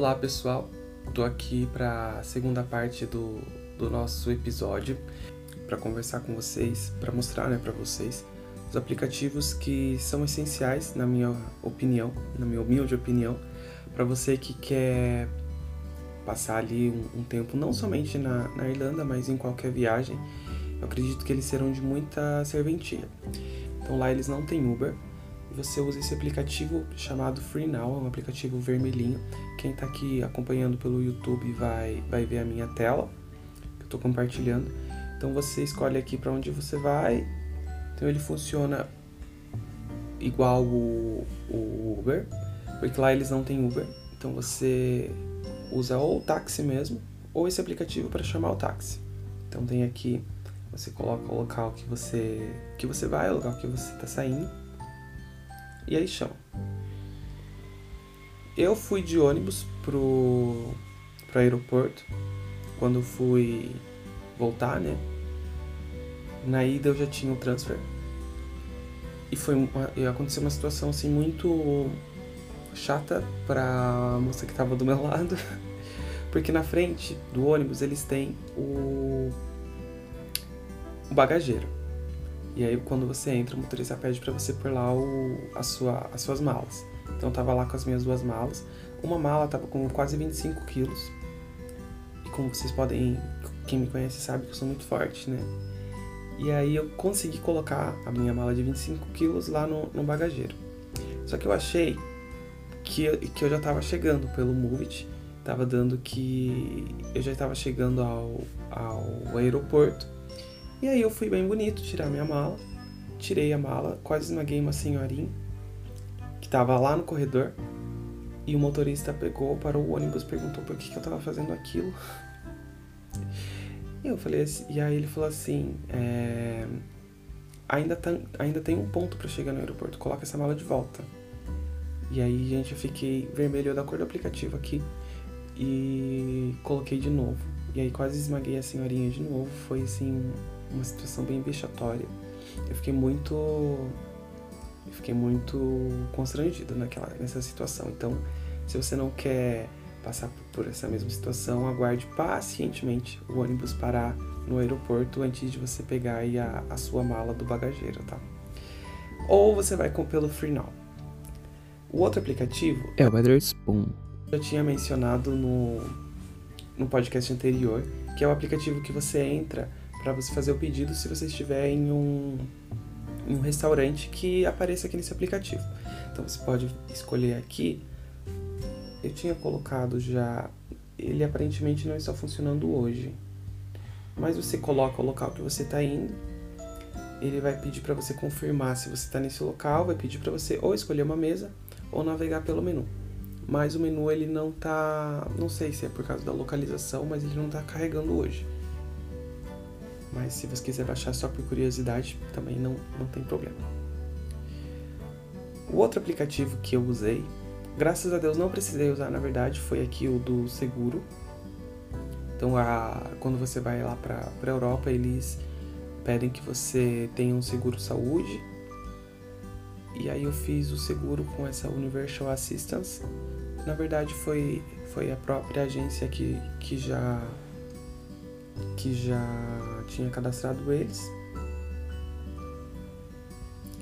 Olá pessoal, estou aqui para a segunda parte do, do nosso episódio para conversar com vocês, para mostrar né, para vocês os aplicativos que são essenciais, na minha opinião, na minha humilde opinião, para você que quer passar ali um, um tempo não somente na, na Irlanda, mas em qualquer viagem. Eu acredito que eles serão de muita serventia. Então lá eles não têm Uber, você usa esse aplicativo chamado FreeNow, é um aplicativo vermelhinho. Quem está aqui acompanhando pelo YouTube vai, vai ver a minha tela, que eu estou compartilhando. Então você escolhe aqui para onde você vai. Então ele funciona igual o, o Uber, porque lá eles não têm Uber. Então você usa ou o táxi mesmo, ou esse aplicativo para chamar o táxi. Então tem aqui, você coloca o local que você que você vai, o local que você está saindo e aí chama. Eu fui de ônibus pro, pro aeroporto quando fui voltar, né? Na ida eu já tinha o transfer. E foi uma, aconteceu uma situação assim muito chata pra moça que tava do meu lado. Porque na frente do ônibus eles têm o, o bagageiro. E aí quando você entra, o motorista pede para você pôr lá o, a sua, as suas malas. Então eu tava lá com as minhas duas malas. Uma mala tava com quase 25 quilos. E como vocês podem, quem me conhece sabe que eu sou muito forte, né? E aí eu consegui colocar a minha mala de 25 quilos lá no, no bagageiro. Só que eu achei que, que eu já tava chegando pelo Movit. Tava dando que eu já estava chegando ao, ao aeroporto e aí eu fui bem bonito tirar minha mala. Tirei a mala, quase esmaguei uma senhorinha que tava lá no corredor. E o motorista pegou, parou o ônibus, perguntou por que, que eu tava fazendo aquilo. E eu falei assim, e aí ele falou assim, é, ainda, tá, ainda tem um ponto para chegar no aeroporto, coloca essa mala de volta. E aí, gente, eu fiquei vermelho da cor do aplicativo aqui e coloquei de novo. E aí quase esmaguei a senhorinha de novo. Foi assim uma situação bem vexatória. Eu fiquei muito eu fiquei muito constrangido naquela nessa situação. Então, se você não quer passar por essa mesma situação, aguarde pacientemente o ônibus parar no aeroporto antes de você pegar a, a sua mala do bagageiro, tá? Ou você vai com pelo FreeNow. O outro aplicativo é o Weatherspoon. Eu tinha mencionado no, no podcast anterior, que é o aplicativo que você entra para você fazer o pedido se você estiver em um, em um restaurante que apareça aqui nesse aplicativo. Então você pode escolher aqui. Eu tinha colocado já. Ele aparentemente não está funcionando hoje. Mas você coloca o local que você está indo. Ele vai pedir para você confirmar se você está nesse local. Vai pedir para você ou escolher uma mesa ou navegar pelo menu. Mas o menu ele não tá. Não sei se é por causa da localização, mas ele não está carregando hoje. Mas se você quiser baixar só por curiosidade, também não, não tem problema. O outro aplicativo que eu usei, graças a Deus não precisei usar, na verdade, foi aqui o do seguro. Então, a, quando você vai lá para a Europa, eles pedem que você tenha um seguro saúde. E aí eu fiz o seguro com essa Universal Assistance. Na verdade, foi, foi a própria agência que, que já que já tinha cadastrado eles.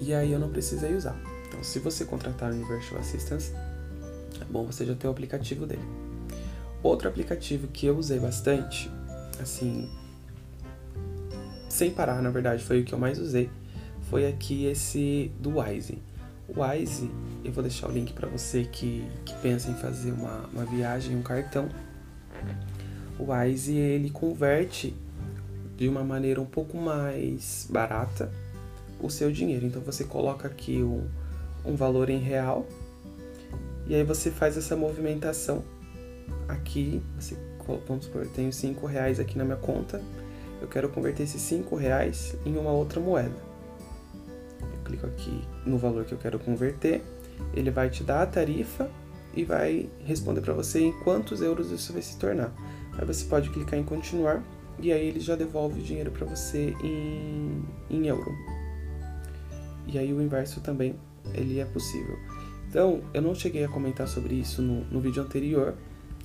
E aí eu não precisei usar. Então, se você contratar o Universal Assistance, é bom você já ter o aplicativo dele. Outro aplicativo que eu usei bastante, assim, sem parar, na verdade, foi o que eu mais usei, foi aqui esse do Wise. O Wise, eu vou deixar o link para você que, que pensa em fazer uma, uma viagem, um cartão. O Wise, ele converte de uma maneira um pouco mais barata o seu dinheiro. Então você coloca aqui um, um valor em real e aí você faz essa movimentação aqui. Você, vamos supor, eu tenho 5 reais aqui na minha conta, eu quero converter esses 5 reais em uma outra moeda. Eu clico aqui no valor que eu quero converter, ele vai te dar a tarifa e vai responder para você em quantos euros isso vai se tornar. Aí você pode clicar em continuar e aí ele já devolve o dinheiro para você em, em euro. E aí o inverso também, ele é possível. Então, eu não cheguei a comentar sobre isso no, no vídeo anterior,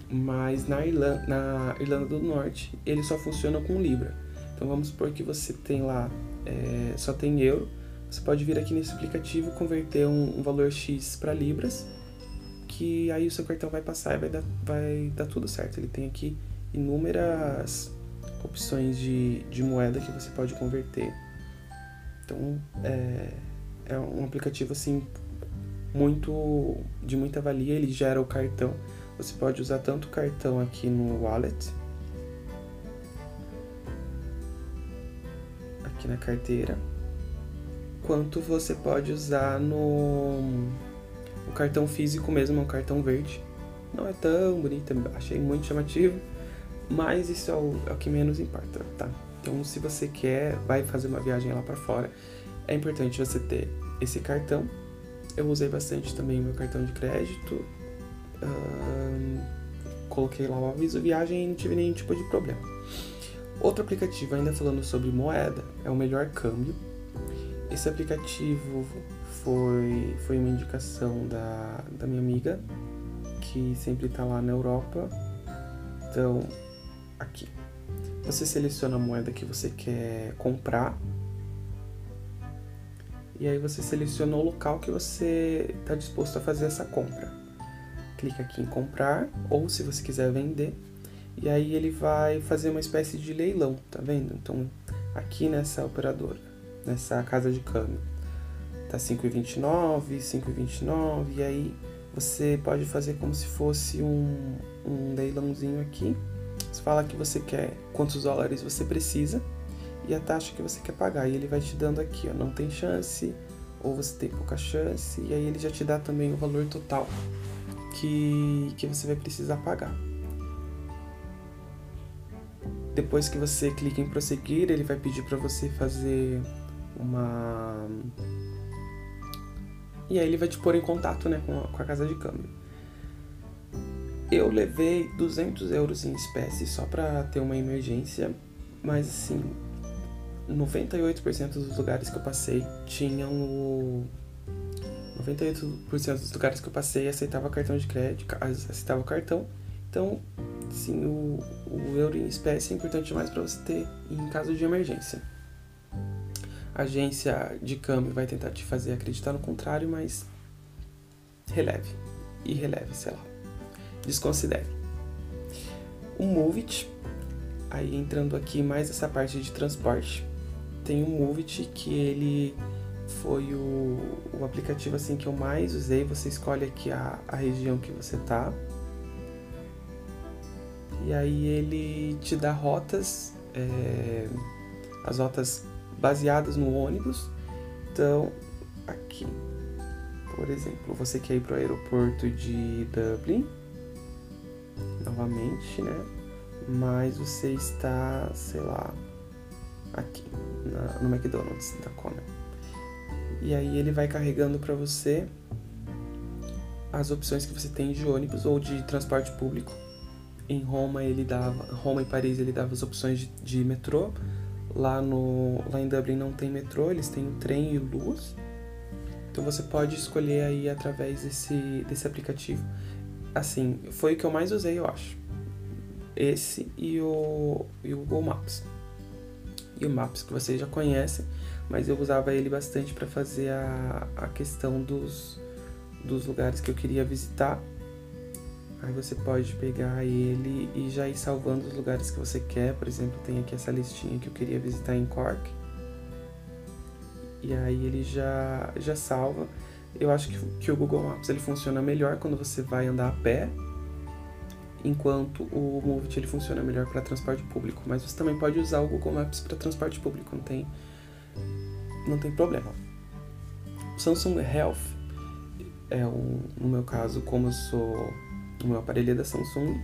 mas na Irlanda, na Irlanda do Norte ele só funciona com Libra. Então vamos supor que você tem lá, é, só tem euro, você pode vir aqui nesse aplicativo converter um, um valor X para Libras, que aí o seu cartão vai passar e vai dar, vai dar tudo certo. Ele tem aqui inúmeras opções de, de moeda que você pode converter. Então é, é um aplicativo assim muito de muita valia, ele gera o cartão. Você pode usar tanto o cartão aqui no wallet, aqui na carteira, quanto você pode usar no, no cartão físico mesmo, um cartão verde. Não é tão bonito, achei muito chamativo, mas isso é o, é o que menos importa, tá? Então, se você quer, vai fazer uma viagem lá para fora, é importante você ter esse cartão. Eu usei bastante também meu cartão de crédito. coloquei lá o aviso viagem e não tive nenhum tipo de problema. Outro aplicativo, ainda falando sobre moeda, é o Melhor Câmbio. Esse aplicativo foi, foi uma indicação da, da minha amiga, que sempre está lá na Europa. Então, aqui. Você seleciona a moeda que você quer comprar. E aí você seleciona o local que você está disposto a fazer essa compra. Clica aqui em comprar, ou se você quiser vender, e aí ele vai fazer uma espécie de leilão, tá vendo? Então, aqui nessa operadora, nessa casa de câmbio, tá 5,29, 5,29, e aí você pode fazer como se fosse um, um leilãozinho aqui. Você fala que você quer, quantos dólares você precisa e a taxa que você quer pagar. E ele vai te dando aqui, ó, não tem chance, ou você tem pouca chance, e aí ele já te dá também o valor total que, que você vai precisar pagar. Depois que você clica em prosseguir, ele vai pedir para você fazer uma. E aí ele vai te pôr em contato né, com, a, com a casa de câmbio. Eu levei 200 euros em espécie só para ter uma emergência, mas assim, 98% dos lugares que eu passei tinham o. 98% dos lugares que eu passei aceitava cartão de crédito, aceitava cartão. Então Sim, o, o euro em espécie é importante mais para você ter em caso de emergência. A agência de câmbio vai tentar te fazer acreditar no contrário, mas releve. E releve, sei lá. Desconsidere. O Movit, aí entrando aqui mais essa parte de transporte, tem o Movit que ele foi o, o aplicativo assim que eu mais usei. Você escolhe aqui a, a região que você tá e aí ele te dá rotas, é, as rotas baseadas no ônibus. Então, aqui, por exemplo, você quer ir para o aeroporto de Dublin, novamente, né? Mas você está, sei lá, aqui, na, no McDonald's da Kona. E aí ele vai carregando para você as opções que você tem de ônibus ou de transporte público em Roma ele dava, Roma e Paris ele dava as opções de, de metrô. Lá no, lá em Dublin não tem metrô, eles têm trem e luz. Então você pode escolher aí através desse, desse aplicativo. Assim, foi o que eu mais usei, eu acho. Esse e o, e o Google Maps. E o Maps que vocês já conhecem, mas eu usava ele bastante para fazer a, a questão dos, dos lugares que eu queria visitar Aí você pode pegar ele e já ir salvando os lugares que você quer. Por exemplo, tem aqui essa listinha que eu queria visitar em Cork. E aí ele já, já salva. Eu acho que, que o Google Maps ele funciona melhor quando você vai andar a pé, enquanto o Movit ele funciona melhor para transporte público. Mas você também pode usar o Google Maps para transporte público, não tem, não tem problema. O Samsung Health é um, no meu caso, como eu sou o meu aparelho é da Samsung,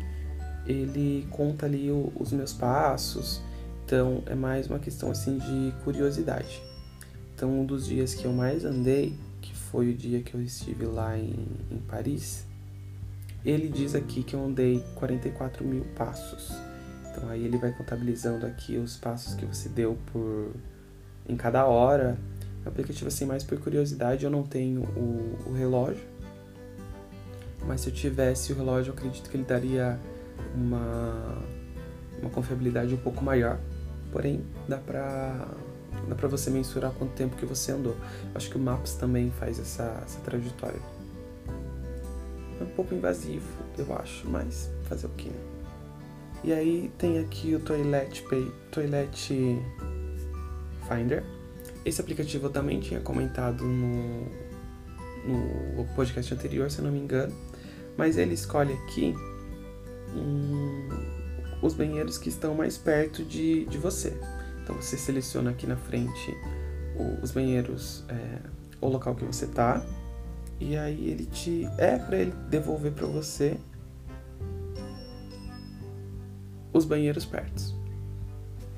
ele conta ali o, os meus passos, então é mais uma questão assim de curiosidade. Então um dos dias que eu mais andei, que foi o dia que eu estive lá em, em Paris, ele diz aqui que eu andei 44 mil passos. Então aí ele vai contabilizando aqui os passos que você deu por em cada hora. É um aplicativo assim mais por curiosidade, eu não tenho o, o relógio, mas se eu tivesse o relógio, eu acredito que ele daria uma, uma confiabilidade um pouco maior. Porém, dá pra, dá pra você mensurar quanto tempo que você andou. Acho que o Maps também faz essa, essa trajetória. É um pouco invasivo, eu acho, mas fazer o que, né? E aí tem aqui o Toilet, Pay, Toilet Finder. Esse aplicativo eu também tinha comentado no, no podcast anterior, se eu não me engano. Mas ele escolhe aqui um, os banheiros que estão mais perto de, de você. Então você seleciona aqui na frente os banheiros, é, o local que você tá, e aí ele te é para ele devolver para você os banheiros perto.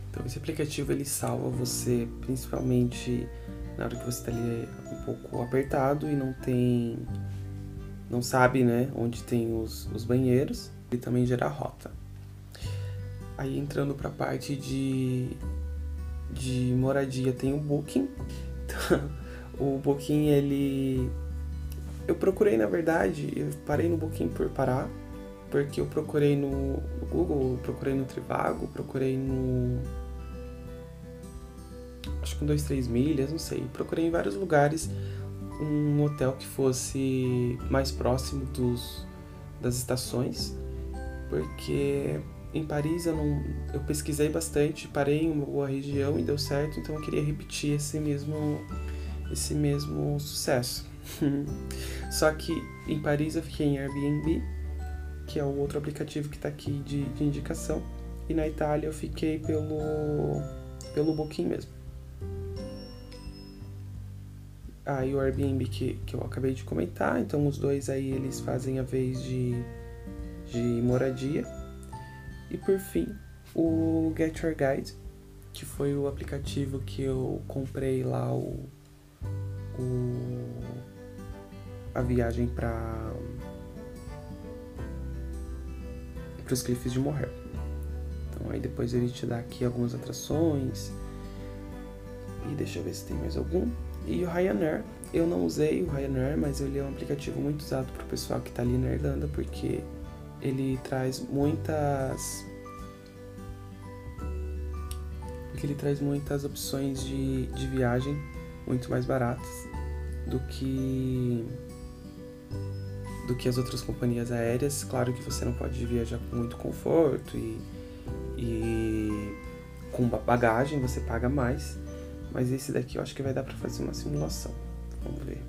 Então esse aplicativo ele salva você principalmente na hora que você está ali um pouco apertado e não tem não sabe né onde tem os, os banheiros e também gera rota aí entrando para a parte de de moradia tem o Booking então, o Booking ele eu procurei na verdade eu parei no Booking por parar porque eu procurei no, Google procurei no Trivago procurei no acho que com dois, três milhas, não sei. Procurei em vários lugares um hotel que fosse mais próximo dos, das estações, porque em Paris eu, não, eu pesquisei bastante, parei em uma região e deu certo, então eu queria repetir esse mesmo, esse mesmo sucesso. Só que em Paris eu fiquei em Airbnb, que é o outro aplicativo que está aqui de, de indicação, e na Itália eu fiquei pelo, pelo Booking mesmo. aí o Airbnb que, que eu acabei de comentar, então os dois aí eles fazem a vez de, de moradia. E por fim, o Get Your Guide, que foi o aplicativo que eu comprei lá o, o a viagem para os cliffs de Morrer. Então aí depois ele te dá aqui algumas atrações. E deixa eu ver se tem mais algum. E o Ryanair, eu não usei o Ryanair, mas ele é um aplicativo muito usado para o pessoal que está ali na Irlanda, porque ele traz muitas. Porque ele traz muitas opções de, de viagem muito mais baratas do que do que as outras companhias aéreas. Claro que você não pode viajar com muito conforto e, e com bagagem você paga mais, mas esse daqui eu acho que vai dar para fazer uma simulação. Vamos ver.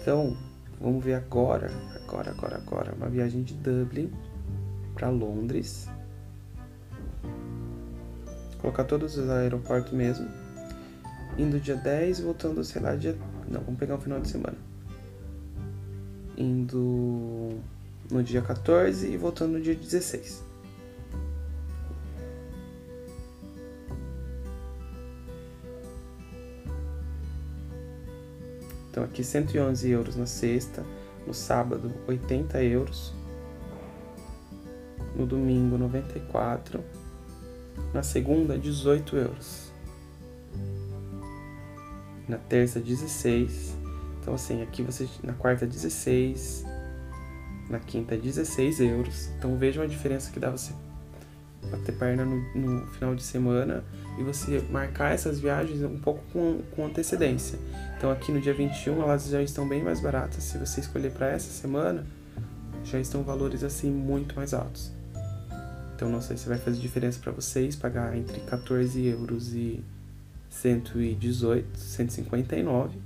Então, vamos ver agora, agora, agora, agora, uma viagem de Dublin para Londres. Colocar todos os aeroportos mesmo. Indo dia 10 e voltando, sei lá, dia. Não, vamos pegar um final de semana. Indo no dia 14 e voltando no dia 16. Então aqui 111 euros na sexta, no sábado 80 euros, no domingo 94, na segunda 18 euros, na terça 16, então assim aqui você na quarta 16, na quinta 16 euros, então veja a diferença que dá você bater perna no, no, final de semana e você marcar essas viagens um pouco com, com antecedência. Então aqui no dia 21 elas já estão bem mais baratas. Se você escolher para essa semana, já estão valores assim muito mais altos. Então não sei se vai fazer diferença para vocês pagar entre 14 euros e 118, 159,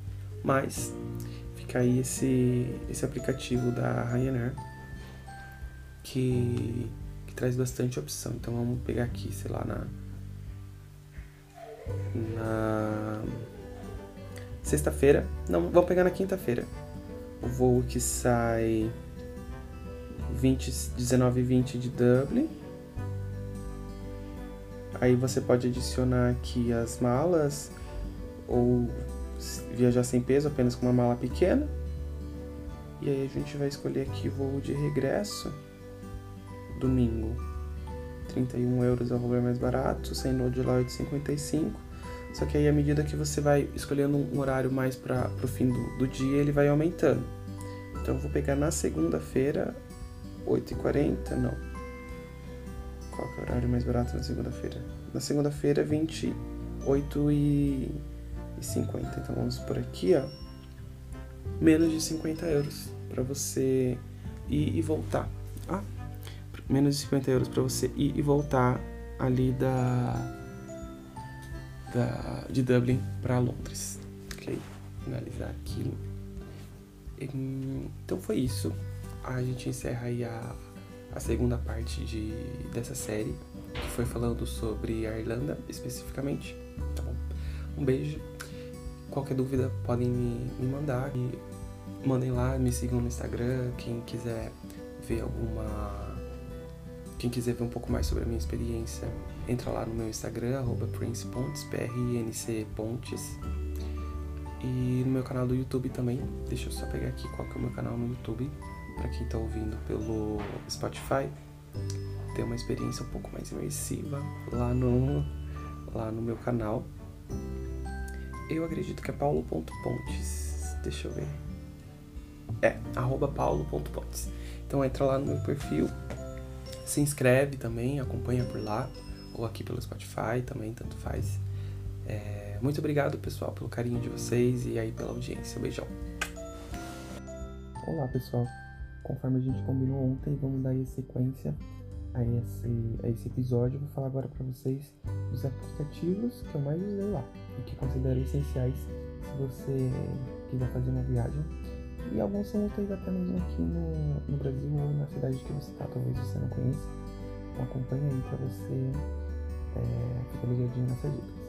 mas fica aí esse, esse aplicativo da Ryanair que traz bastante opção. Então vamos pegar aqui, sei lá, na. Na. Sexta-feira. Não, vamos pegar na quinta-feira. O voo que sai 20, 19 e 20 de Dublin. Aí você pode adicionar aqui as malas ou viajar sem peso, apenas com uma mala pequena. E aí a gente vai escolher aqui voo de regresso domingo. 31 euros é o valor mais barato, sem de lá 8,55. Só que aí à medida que você vai escolhendo um horário mais para o fim do, do dia, ele vai aumentando. Então Então eu vou pegar na segunda-feira, 8h40, não. Qual que é o horário mais barato na segunda-feira? Na segunda-feira, 28h50. Então vamos por aqui, ó. Menos de 50 euros para você ir e voltar. Ah, menos de 50 euros para você ir e voltar ali da, da de Dublin para Londres. Ok? Finalizar aqui. Então foi isso. A gente encerra aí a, a segunda parte de, dessa série, que foi falando sobre a Irlanda especificamente. Tá bom? Um beijo. Qualquer dúvida podem me, me mandar. E mandem lá, me sigam no Instagram. Quem quiser ver alguma. Quem quiser ver um pouco mais sobre a minha experiência, entra lá no meu Instagram, PrincePontes, P-R-I-N-C Pontes. E no meu canal do YouTube também. Deixa eu só pegar aqui qual que é o meu canal no YouTube. Para quem tá ouvindo pelo Spotify. Ter uma experiência um pouco mais imersiva lá no, lá no meu canal. Eu acredito que é paulo.pontes. Deixa eu ver. É, arroba paulo.pontes. Então entra lá no meu perfil. Se inscreve também, acompanha por lá. Ou aqui pelo Spotify também, tanto faz. É, muito obrigado, pessoal, pelo carinho de vocês e aí pela audiência. Beijão. Olá, pessoal. Conforme a gente combinou ontem, vamos dar sequência a esse, a esse episódio. Vou falar agora para vocês dos aplicativos que eu mais usei lá e que considero essenciais se você quiser fazer uma viagem. E alguns são úteis até mesmo aqui no, no Brasil ou na cidade que você está, talvez você não conheça. Então acompanha aí para você é, ficar ligadinho nessas dicas.